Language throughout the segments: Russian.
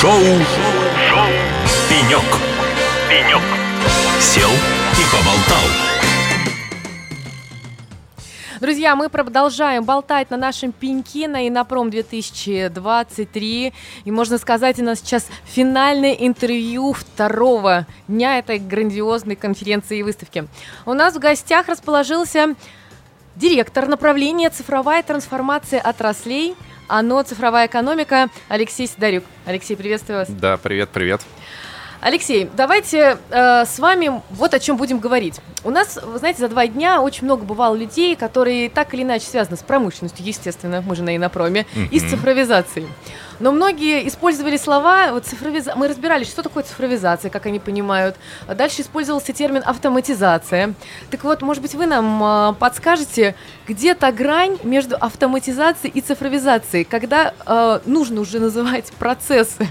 Шоу, Шоу. «Пенек». «Пенек». Сел и поболтал. Друзья, мы продолжаем болтать на нашем пеньке на Инопром 2023. И можно сказать, у нас сейчас финальное интервью второго дня этой грандиозной конференции и выставки. У нас в гостях расположился директор направления цифровая трансформация отраслей – ОНО «Цифровая экономика» Алексей Сидорюк. Алексей, приветствую вас. Да, привет, привет. Алексей, давайте э, с вами вот о чем будем говорить. У нас, вы знаете, за два дня очень много бывало людей, которые так или иначе связаны с промышленностью, естественно, мы же на инопроме, mm-hmm. и с цифровизацией. Но многие использовали слова, вот цифровиза... мы разбирались, что такое цифровизация, как они понимают. Дальше использовался термин автоматизация. Так вот, может быть, вы нам э, подскажете, где та грань между автоматизацией и цифровизацией, когда э, нужно уже называть процессы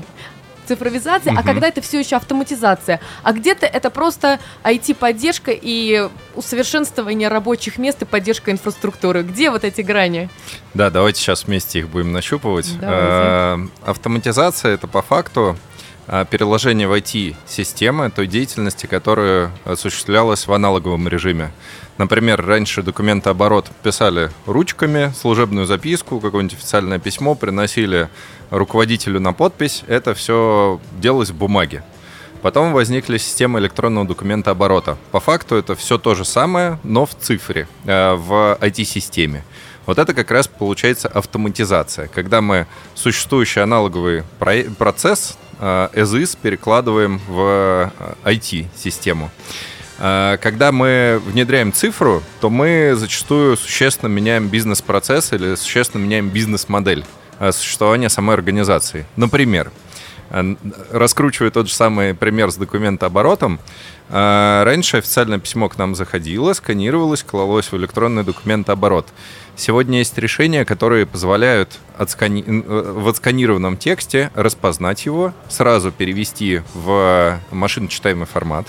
цифровизация, угу. а когда это все еще автоматизация. А где-то это просто IT-поддержка и усовершенствование рабочих мест и поддержка инфраструктуры. Где вот эти грани? Да, давайте сейчас вместе их будем нащупывать. Давайте. Э, автоматизация это по факту переложение в IT-системы той деятельности, которая осуществлялась в аналоговом режиме. Например, раньше документооборот писали ручками, служебную записку, какое-нибудь официальное письмо приносили руководителю на подпись. Это все делалось в бумаге. Потом возникли системы электронного документа оборота. По факту это все то же самое, но в цифре, э, в IT-системе. Вот это как раз получается автоматизация, когда мы существующий аналоговый процесс as э, перекладываем в IT-систему. Э, когда мы внедряем цифру, то мы зачастую существенно меняем бизнес-процесс или существенно меняем бизнес-модель э, существования самой организации. Например, раскручивая тот же самый пример с документооборотом, раньше официальное письмо к нам заходило, сканировалось, клалось в электронный документооборот. Сегодня есть решения, которые позволяют отскани... в отсканированном тексте распознать его, сразу перевести в машиночитаемый формат,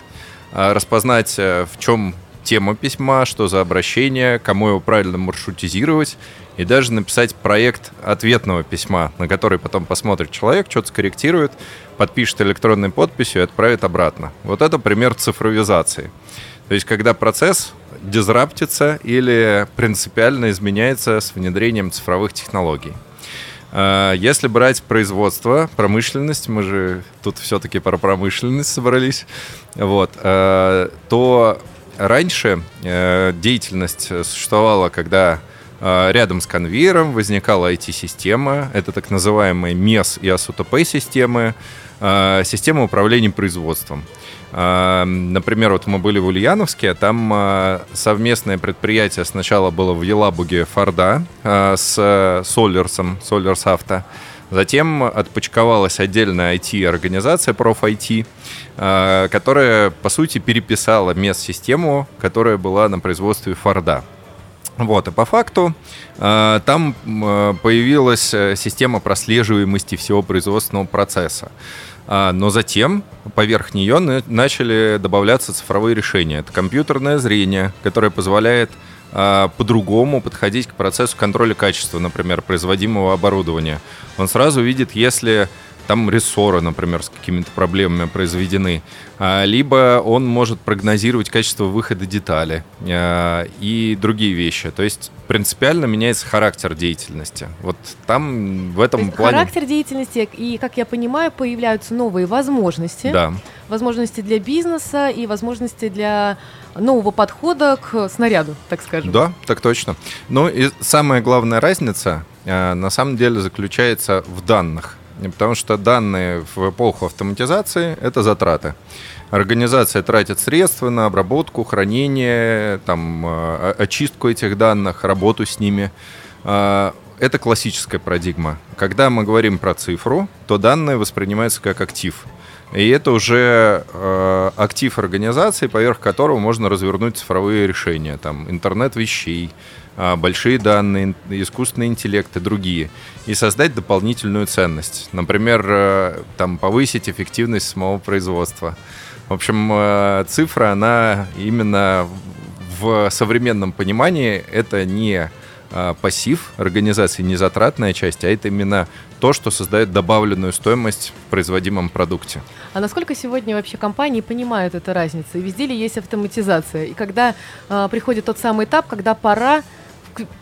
распознать, э, в чем тема письма, что за обращение, кому его правильно маршрутизировать, и даже написать проект ответного письма, на который потом посмотрит человек, что-то скорректирует, подпишет электронной подписью и отправит обратно. Вот это пример цифровизации. То есть, когда процесс дизраптится или принципиально изменяется с внедрением цифровых технологий. А, если брать производство, промышленность, мы же тут все-таки про промышленность собрались, вот, а, то раньше э, деятельность существовала, когда а, рядом с конвейером возникала IT-система, это так называемые MES и ASUTP-системы, система управления производством. Например, вот мы были в Ульяновске, там а, совместное предприятие сначала было в Елабуге Форда а, с Солерсом, Солерс Авто. Затем отпочковалась отдельная IT-организация, ProfIT, а, которая, по сути, переписала мест-систему, которая была на производстве Форда. Вот, и по факту там появилась э, система прослеживаемости всего производственного процесса. А, но затем поверх нее начали добавляться цифровые решения. Это компьютерное зрение, которое позволяет а, по-другому подходить к процессу контроля качества, например, производимого оборудования. Он сразу видит, если там рессоры, например, с какими-то проблемами произведены, а, либо он может прогнозировать качество выхода детали а, и другие вещи. То есть принципиально меняется характер деятельности. Вот там в этом плане... Характер деятельности, и, как я понимаю, появляются новые возможности. Да. Возможности для бизнеса и возможности для нового подхода к снаряду, так скажем. Да, так точно. Ну и самая главная разница а, на самом деле заключается в данных потому что данные в эпоху автоматизации – это затраты. Организация тратит средства на обработку, хранение, там, а, очистку этих данных, работу с ними. А, это классическая парадигма. Когда мы говорим про цифру, то данные воспринимаются как актив. И это уже э, актив организации, поверх которого можно развернуть цифровые решения. Там интернет вещей, большие данные, искусственный интеллект и другие, и создать дополнительную ценность. Например, э, там, повысить эффективность самого производства. В общем, э, цифра, она именно в современном понимании это не а, пассив организации, не затратная часть, а это именно то, что создает добавленную стоимость в производимом продукте. А насколько сегодня вообще компании понимают эту разницу? И везде ли есть автоматизация? И когда э, приходит тот самый этап, когда пора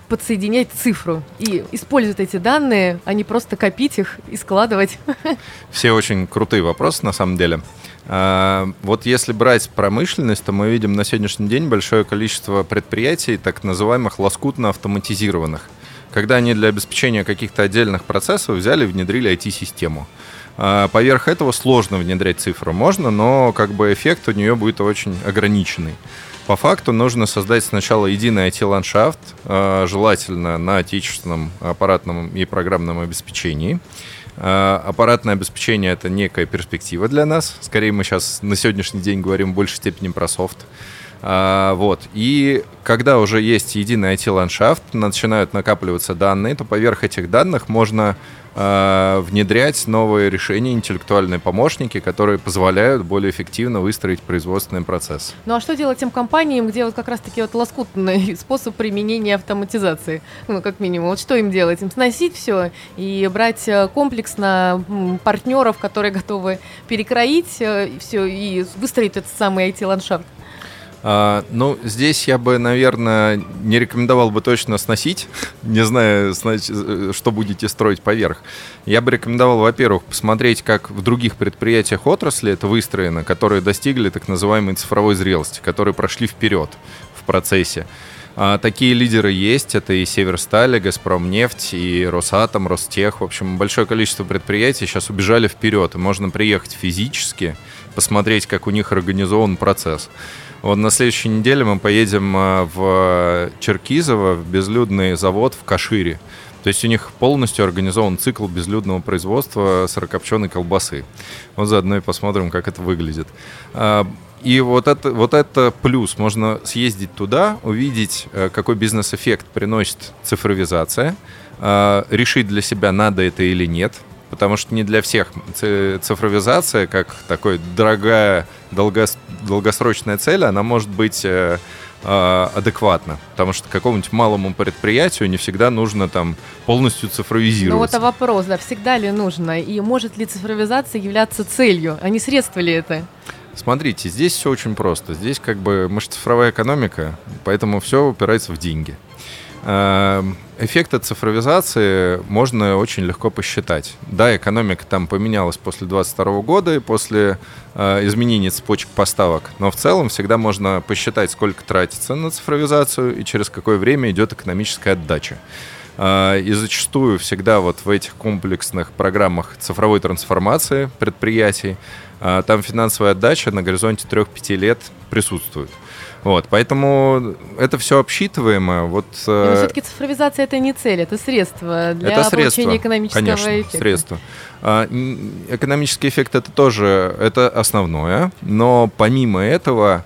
подсоединять цифру и использовать эти данные, а не просто копить их и складывать. Все очень крутые вопросы на самом деле. А, вот если брать промышленность, то мы видим на сегодняшний день большое количество предприятий, так называемых лоскутно автоматизированных, когда они для обеспечения каких-то отдельных процессов взяли и внедрили IT-систему. А, поверх этого сложно внедрять цифру. Можно, но как бы эффект у нее будет очень ограниченный. По факту нужно создать сначала единый IT-ландшафт, а, желательно на отечественном аппаратном и программном обеспечении. А, аппаратное обеспечение — это некая перспектива для нас. Скорее, мы сейчас на сегодняшний день говорим в большей степени про софт. А, вот. И когда уже есть единый IT-ландшафт, начинают накапливаться данные, то поверх этих данных можно э, внедрять новые решения, интеллектуальные помощники, которые позволяют более эффективно выстроить производственный процесс. Ну а что делать тем компаниям, где вот как раз-таки вот лоскутный способ применения автоматизации? Ну, как минимум, вот что им делать? Им сносить все и брать э, комплексно партнеров, которые готовы перекроить э, все и выстроить этот самый IT-ландшафт? А, ну, здесь я бы, наверное, не рекомендовал бы точно сносить, не знаю, что будете строить поверх. Я бы рекомендовал, во-первых, посмотреть, как в других предприятиях отрасли это выстроено, которые достигли так называемой цифровой зрелости, которые прошли вперед в процессе. А, такие лидеры есть, это и Северсталь, и Газпромнефть, и Росатом, Ростех. В общем, большое количество предприятий сейчас убежали вперед, и можно приехать физически, посмотреть, как у них организован процесс. Вот на следующей неделе мы поедем а, в Черкизово, в безлюдный завод в Кашире. То есть у них полностью организован цикл безлюдного производства сырокопченой колбасы. Вот заодно и посмотрим, как это выглядит. А, и вот это, вот это плюс. Можно съездить туда, увидеть, э, какой бизнес-эффект приносит цифровизация, а, решить для себя, надо это или нет потому что не для всех цифровизация, как такой дорогая долгос, долгосрочная цель, она может быть э, э, адекватна, потому что какому-нибудь малому предприятию не всегда нужно там полностью цифровизировать. Ну вот а вопрос, да, всегда ли нужно, и может ли цифровизация являться целью, а не средство ли это? Смотрите, здесь все очень просто. Здесь как бы мы же цифровая экономика, поэтому все упирается в деньги. Эффекты цифровизации можно очень легко посчитать. Да, экономика там поменялась после 2022 года и после э, изменения цепочек поставок, но в целом всегда можно посчитать, сколько тратится на цифровизацию и через какое время идет экономическая отдача. Э, и зачастую всегда вот в этих комплексных программах цифровой трансформации предприятий э, там финансовая отдача на горизонте 3-5 лет присутствует. Вот, поэтому это все обсчитываемо. Вот, Но все-таки цифровизация это не цель, это средство для это средство, получения экономического конечно, эффекта. средство. А, экономический эффект это тоже это основное, но помимо этого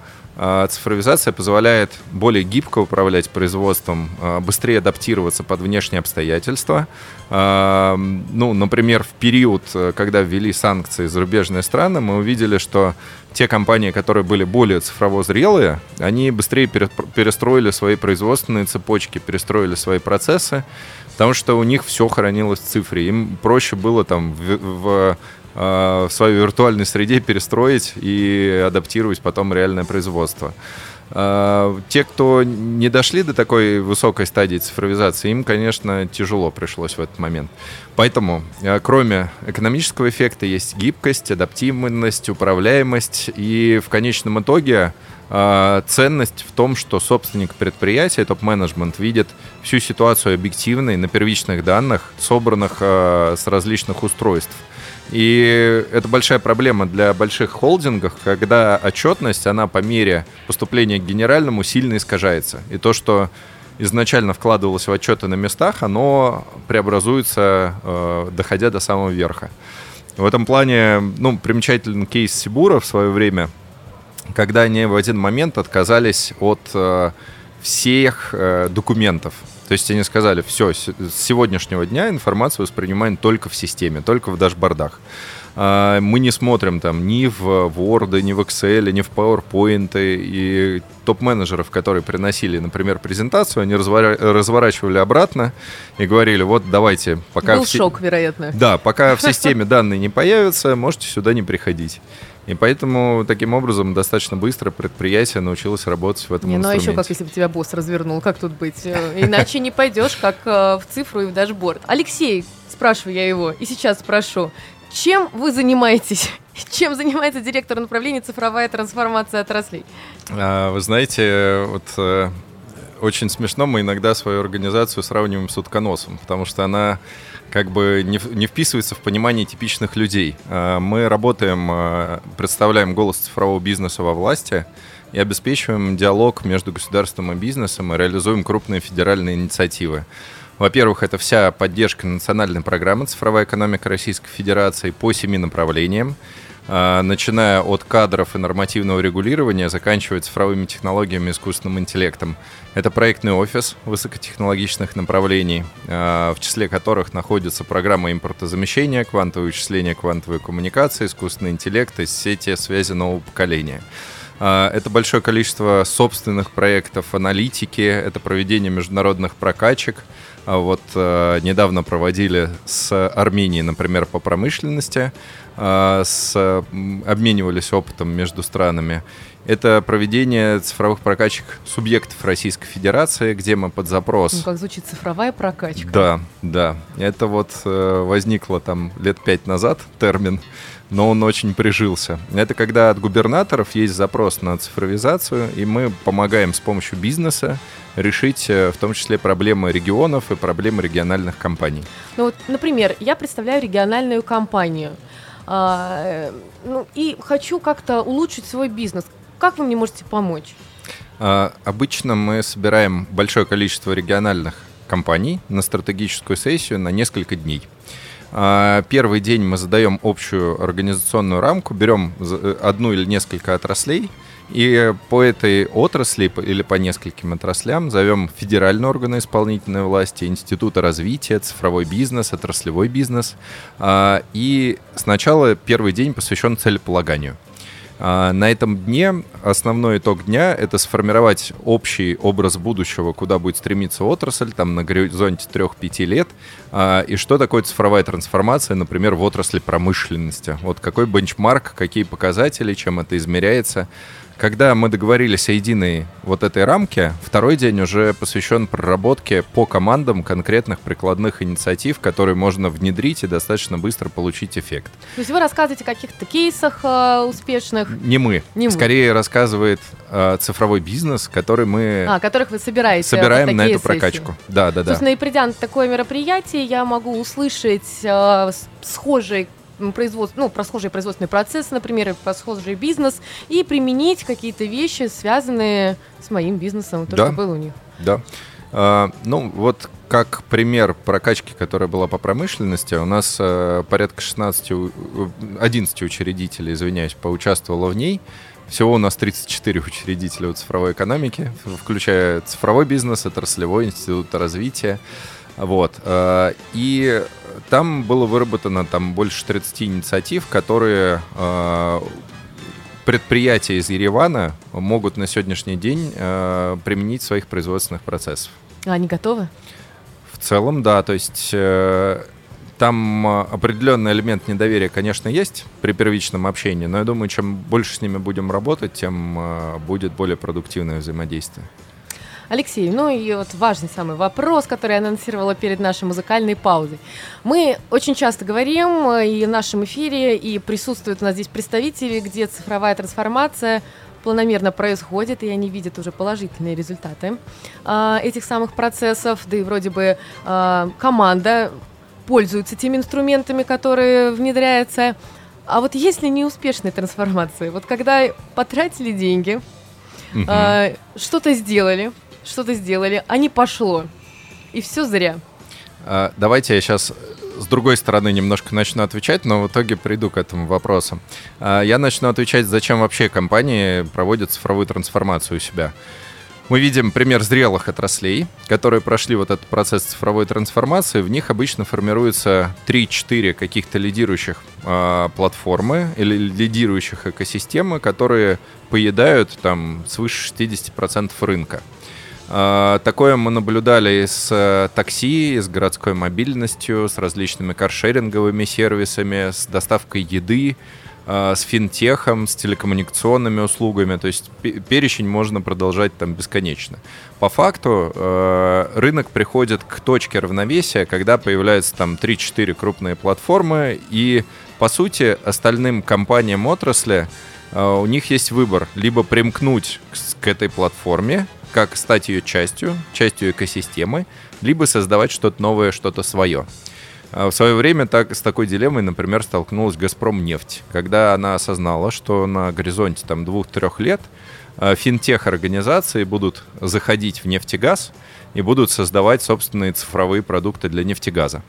цифровизация позволяет более гибко управлять производством, а, быстрее адаптироваться под внешние обстоятельства. А, ну, например, в период, э, когда ввели санкции зарубежные страны, мы увидели, что те компании, которые были более цифрово зрелые, они быстрее перестроили свои производственные цепочки, перестроили свои процессы, потому что у них все хранилось в цифре. Им проще было там в, в в своей виртуальной среде перестроить и адаптировать потом реальное производство. Э, те, кто не дошли до такой высокой стадии цифровизации, им, конечно, тяжело пришлось в этот момент. Поэтому, э, кроме экономического эффекта, есть гибкость, адаптивность, управляемость. И в конечном итоге ценность в том, что собственник предприятия, топ-менеджмент, видит всю ситуацию объективной на первичных данных, собранных с различных устройств. И это большая проблема для больших холдингов, когда отчетность, она по мере поступления к генеральному сильно искажается. И то, что изначально вкладывалось в отчеты на местах, оно преобразуется, э, доходя до самого верха. В этом плане, ну, примечательный кейс Сибура в свое время, когда они в один момент отказались от э, всех э, документов. То есть они сказали, все, с сегодняшнего дня информацию воспринимаем только в системе, только в дашбордах. А, мы не смотрим там ни в Word, ни в Excel, ни в PowerPoint. И топ-менеджеров, которые приносили, например, презентацию, они разворачивали обратно и говорили, вот давайте, пока... Был в... шок, вероятно. Да, пока в системе данные не появятся, можете сюда не приходить. И поэтому таким образом достаточно быстро предприятие научилось работать в этом не, инструменте. Ну а еще как если бы тебя босс развернул, как тут быть? Э, иначе не пойдешь, как э, в цифру и в дашборд. Алексей, спрашиваю я его, и сейчас спрошу, чем вы занимаетесь? Чем занимается директор направления цифровая трансформация отраслей? А, вы знаете, вот э, очень смешно, мы иногда свою организацию сравниваем с утконосом, потому что она как бы не, не вписывается в понимание типичных людей. А, мы работаем, а, представляем голос цифрового бизнеса во власти и обеспечиваем диалог между государством и бизнесом и реализуем крупные федеральные инициативы. Во-первых, это вся поддержка национальной программы «Цифровая экономика Российской Федерации» по семи направлениям, начиная от кадров и нормативного регулирования, заканчивая цифровыми технологиями и искусственным интеллектом. Это проектный офис высокотехнологичных направлений, а, в числе которых находится программа импортозамещения, квантовое вычисление, квантовые коммуникации, искусственный интеллект и сети связи нового поколения. А, это большое количество собственных проектов аналитики, это проведение международных прокачек – а вот э, недавно проводили с Арменией, например, по промышленности, э, с, обменивались опытом между странами. Это проведение цифровых прокачек субъектов Российской Федерации, где мы под запрос... Ну, как звучит цифровая прокачка. Да, да. Это вот э, возникло там лет пять назад термин но он очень прижился. Это когда от губернаторов есть запрос на цифровизацию, и мы помогаем с помощью бизнеса решить э, в том числе проблемы регионов и проблемы региональных компаний. Ну вот, например, я представляю региональную компанию, а, э, ну, и хочу как-то улучшить свой бизнес. Как вы мне можете помочь? А, обычно мы собираем большое количество региональных компаний на стратегическую сессию на несколько дней. А, первый день мы задаем общую организационную рамку, берем э, одну или несколько отраслей, и по этой отрасли или по нескольким отраслям зовем федеральные органы исполнительной власти, институты развития, цифровой бизнес, отраслевой бизнес. А, и сначала первый день посвящен целеполаганию. А, на этом дне основной итог дня — это сформировать общий образ будущего, куда будет стремиться отрасль, там на горизонте 3-5 лет, а, и что такое цифровая трансформация, например, в отрасли промышленности. Вот какой бенчмарк, какие показатели, чем это измеряется — когда мы договорились о единой вот этой рамке, второй день уже посвящен проработке по командам конкретных прикладных инициатив, которые можно внедрить и достаточно быстро получить эффект. То есть вы рассказываете о каких-то кейсах э, успешных? Не мы. Не Скорее мы. рассказывает э, цифровой бизнес, который мы... А, которых вы собираете. Собираем вот на эту прокачку. Да, да, да. Собственно, и придя на такое мероприятие, я могу услышать э, схожие производств, ну, про схожие производственные процессы, например, про схожий бизнес, и применить какие-то вещи, связанные с моим бизнесом, то, да. что было у них. Да. А, ну, вот как пример прокачки, которая была по промышленности, у нас а, порядка 16, 11 учредителей, извиняюсь, поучаствовало в ней. Всего у нас 34 учредителя в цифровой экономике, включая цифровой бизнес, отраслевой институт развития. Вот. А, и там было выработано там больше 30 инициатив, которые а, предприятия из Еревана могут на сегодняшний день э, применить в своих производственных процессах. А они готовы? В целом, да. То есть э, там определенный элемент недоверия, конечно, есть при первичном общении, но я думаю, чем больше с ними будем работать, тем э, будет более продуктивное взаимодействие. Алексей, ну и вот важный самый вопрос, который я анонсировала перед нашей музыкальной паузой. Мы очень часто говорим э, и в нашем эфире, и присутствуют у нас здесь представители, где цифровая трансформация планомерно происходит, и они видят уже положительные результаты э, этих самых процессов, да и вроде бы э, команда пользуется теми инструментами, которые внедряются. А вот если неуспешные трансформации, вот когда потратили деньги, угу. э, что-то сделали, что-то сделали, а не пошло. И все зря. Давайте я сейчас с другой стороны немножко начну отвечать, но в итоге приду к этому вопросу. А, я начну отвечать, зачем вообще компании проводят цифровую трансформацию у себя. мы видим пример зрелых отраслей, которые прошли вот этот процесс цифровой трансформации. В них обычно формируются 3-4 каких-то лидирующих э, платформы или лидирующих экосистемы, которые поедают там свыше 60% рынка. Э, такое мы наблюдали с э, такси, с городской мобильностью, с различными каршеринговыми сервисами, с доставкой еды, Э, с финтехом, с телекоммуникационными услугами. То есть перечень можно продолжать там бесконечно. По факту э, рынок приходит к точке равновесия, когда появляются там 3-4 крупные платформы, и по сути остальным компаниям отрасли э, у них есть выбор либо примкнуть к этой платформе, как стать ее частью, частью экосистемы, либо создавать что-то новое, что-то свое. А в свое время так, с такой дилеммой, например, столкнулась «Газпром нефть», когда она осознала, что на горизонте там двух-трех лет а, финтех-организации будут заходить в нефтегаз и будут создавать собственные цифровые продукты для нефтегаза.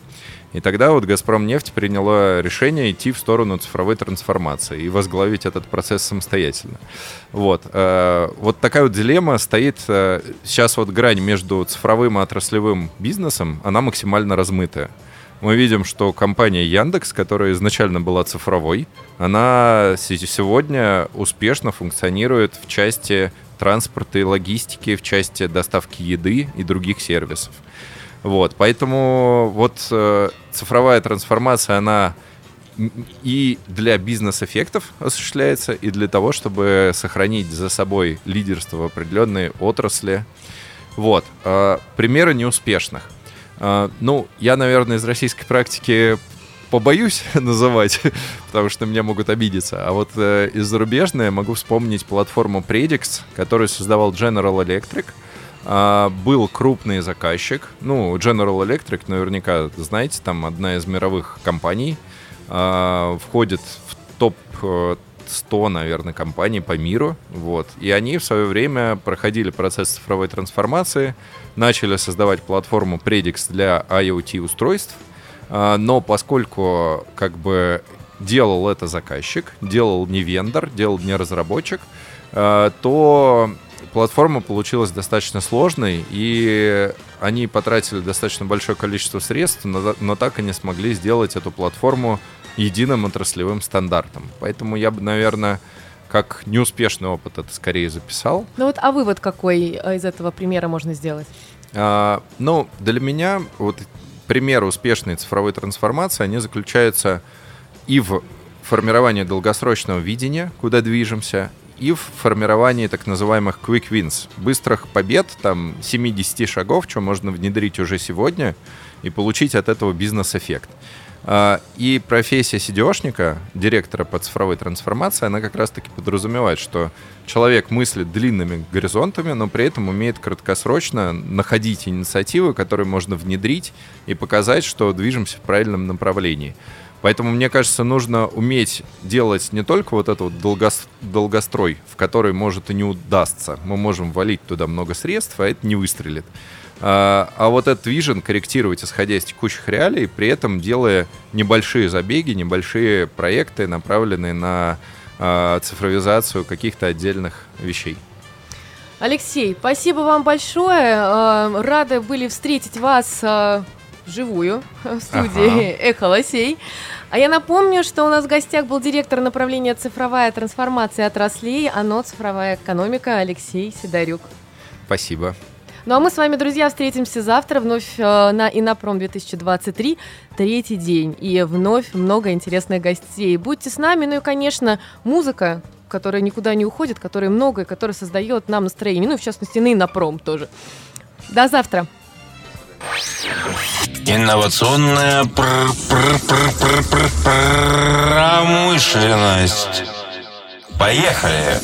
И тогда вот «Газпром нефть» приняла решение идти в сторону цифровой трансформации и возглавить этот процесс самостоятельно. Вот. Э, вот такая вот дилемма стоит. Э, сейчас вот грань между цифровым и отраслевым бизнесом, она максимально размытая мы видим, что компания Яндекс, которая изначально была цифровой, она сегодня успешно функционирует в части транспорта и логистики, в части доставки еды и других сервисов. Вот, поэтому вот э, цифровая трансформация, она и для бизнес-эффектов осуществляется, и для того, чтобы сохранить за собой лидерство в определенной отрасли. Вот. Э, примеры неуспешных. А, ну, я, наверное, из российской практики побоюсь называть, потому что меня могут обидеться. А вот э, из зарубежной могу вспомнить платформу Predix, которую создавал General Electric. А, был крупный заказчик. Ну, General Electric, наверняка знаете, там одна из мировых компаний. А, входит в топ 100, наверное, компаний по миру. Вот. И они в свое время проходили процесс цифровой трансформации, начали создавать платформу Predix для IoT-устройств. А, но поскольку как бы делал это заказчик, делал не вендор, делал не разработчик, то платформа получилась достаточно сложной, и они потратили достаточно большое количество средств, но, но так и не смогли сделать эту платформу единым отраслевым стандартом. Поэтому я бы, наверное, как неуспешный опыт это скорее записал. Ну вот, а вывод какой э, из этого примера можно сделать? А, ну, для меня вот примеры успешной цифровой трансформации, они заключаются и в формировании долгосрочного видения, куда движемся, и в формировании так называемых quick wins, быстрых побед, там 70 шагов, что можно внедрить уже сегодня и получить от этого бизнес-эффект. А, и профессия сидеошника, директора по цифровой трансформации, она как раз-таки подразумевает, что человек мыслит длинными горизонтами, но при этом умеет краткосрочно находить инициативы, которые можно внедрить и показать, что движемся в правильном направлении. Поэтому, мне кажется, нужно уметь делать не только вот этот вот долгострой, в который может и не удастся. Мы можем валить туда много средств, а это не выстрелит. А, а вот этот вижен корректировать, исходя из текущих реалий, при этом делая небольшие забеги, небольшие проекты, направленные на а, цифровизацию каких-то отдельных вещей. Алексей, спасибо вам большое. А, рады были встретить вас вживую в студии ага. Эхо Лосей. А я напомню, что у нас в гостях был директор направления цифровая трансформация отраслей, ОНО «Цифровая экономика» Алексей Сидорюк. Спасибо. Ну а мы с вами, друзья, встретимся завтра вновь э, на Инопром 2023, третий день. И вновь много интересных гостей. Будьте с нами, ну и, конечно, музыка, которая никуда не уходит, которая много и которая создает нам настроение. Ну в частности, на Инопром тоже. До завтра. Инновационная промышленность. Поехали!